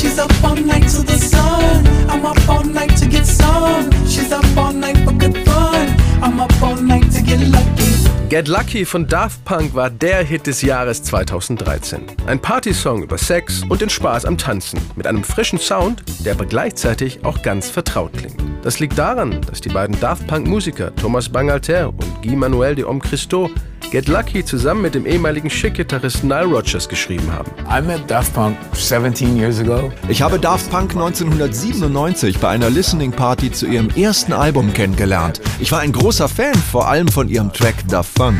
She's up all night to the sun. I'm up all night to get some. She's up all night for good fun. I'm up all night to get lucky. Get Lucky von Daft Punk war der Hit des Jahres 2013. Ein Partysong über Sex und den Spaß am Tanzen mit einem frischen Sound, der aber gleichzeitig auch ganz vertraut klingt. Das liegt daran, dass die beiden Daft Punk-Musiker Thomas Bangalter und Guy Manuel de Homme Christo Get Lucky zusammen mit dem ehemaligen Chic-Gitarristen Nile Rodgers geschrieben haben. I met Daft Punk 17 years ago. Ich habe Daft Punk 1997 bei einer Listening Party zu ihrem ersten Album kennengelernt. Ich war ein großer Fan, vor allem von ihrem Track Da Funk.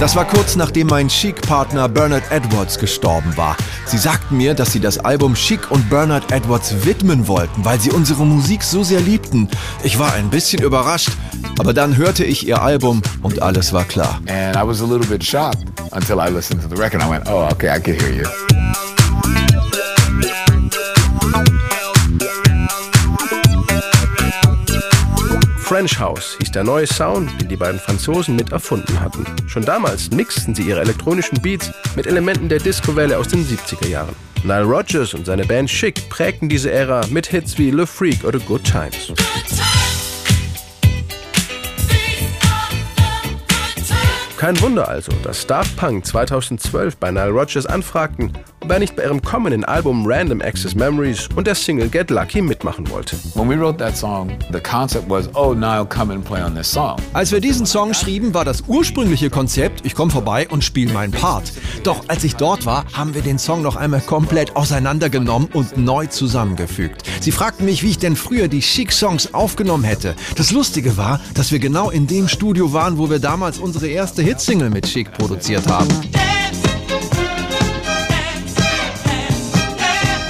Das war kurz nachdem mein Chic-Partner Bernard Edwards gestorben war. Sie sagten mir, dass sie das Album Chic und Bernard Edwards widmen wollten, weil sie unsere Musik so sehr liebten. Ich war ein bisschen überrascht, aber dann hörte ich ihr Album und alles war klar. And I was a little bit shocked until I listened to the record. I went, oh, okay, I can hear you. French House hieß der neue Sound, den die beiden Franzosen mit erfunden hatten. Schon damals mixten sie ihre elektronischen Beats mit Elementen der Disco-Welle aus den 70er Jahren. Nile Rodgers und seine Band Chic prägten diese Ära mit Hits wie Le Freak oder Good Times. Kein Wunder also, dass Daft Punk 2012 bei Nile Rodgers anfragten, ob er nicht bei ihrem kommenden Album Random Access Memories und der Single Get Lucky mitmachen wollte. When we wrote that song, the concept was, oh, Nile, come and play on this song. Als wir diesen Song schrieben, war das ursprüngliche Konzept, ich komme vorbei und spiele meinen Part. Doch als ich dort war, haben wir den Song noch einmal komplett auseinandergenommen und neu zusammengefügt. Sie fragten mich, wie ich denn früher die Chic-Songs aufgenommen hätte. Das Lustige war, dass wir genau in dem Studio waren, wo wir damals unsere erste Hitsingle mit Chic produziert haben.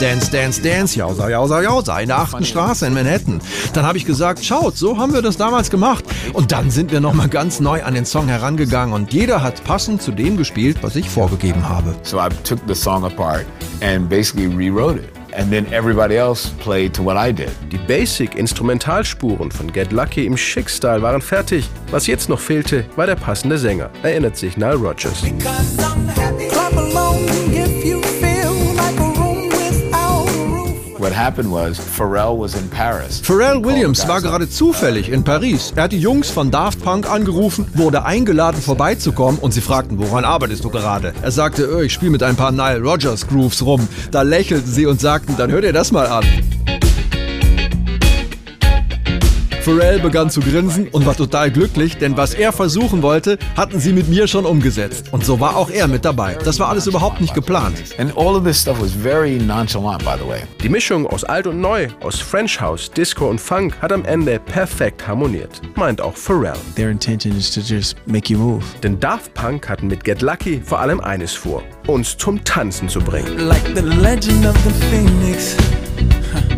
Dance, Dance, Dance, jausa, jausa, jausa, in der achten Straße in Manhattan. Dann habe ich gesagt, schaut, so haben wir das damals gemacht. Und dann sind wir nochmal ganz neu an den Song herangegangen und jeder hat passend zu dem gespielt, was ich vorgegeben habe. So I took the song apart and basically rewrote it. And then everybody else played to what I did. Die Basic-Instrumentalspuren von Get Lucky im Chic-Style waren fertig. Was jetzt noch fehlte, war der passende Sänger, erinnert sich Nile Rodgers. Pharrell was in Paris. Pharrell Williams war gerade zufällig in Paris. Er hat die Jungs von Daft Punk angerufen, wurde eingeladen vorbeizukommen und sie fragten, woran arbeitest du gerade? Er sagte, "Oh, ich spiele mit ein paar Nile Rodgers Grooves rum. Da lächelten sie und sagten, dann hör dir das mal an. Pharrell begann zu grinsen und war total glücklich, denn was er versuchen wollte, hatten sie mit mir schon umgesetzt. Und so war auch er mit dabei. Das war alles überhaupt nicht geplant. And all of this stuff was very nonchalant, by the way. Die Mischung aus alt und neu, aus French House, Disco und Funk hat am Ende perfekt harmoniert, meint auch Pharrell. Their intention is to just make you move. Denn Daft Punk hatten mit Get Lucky vor allem eines vor, uns zum Tanzen zu bringen. Like the legend of the phoenix. Huh.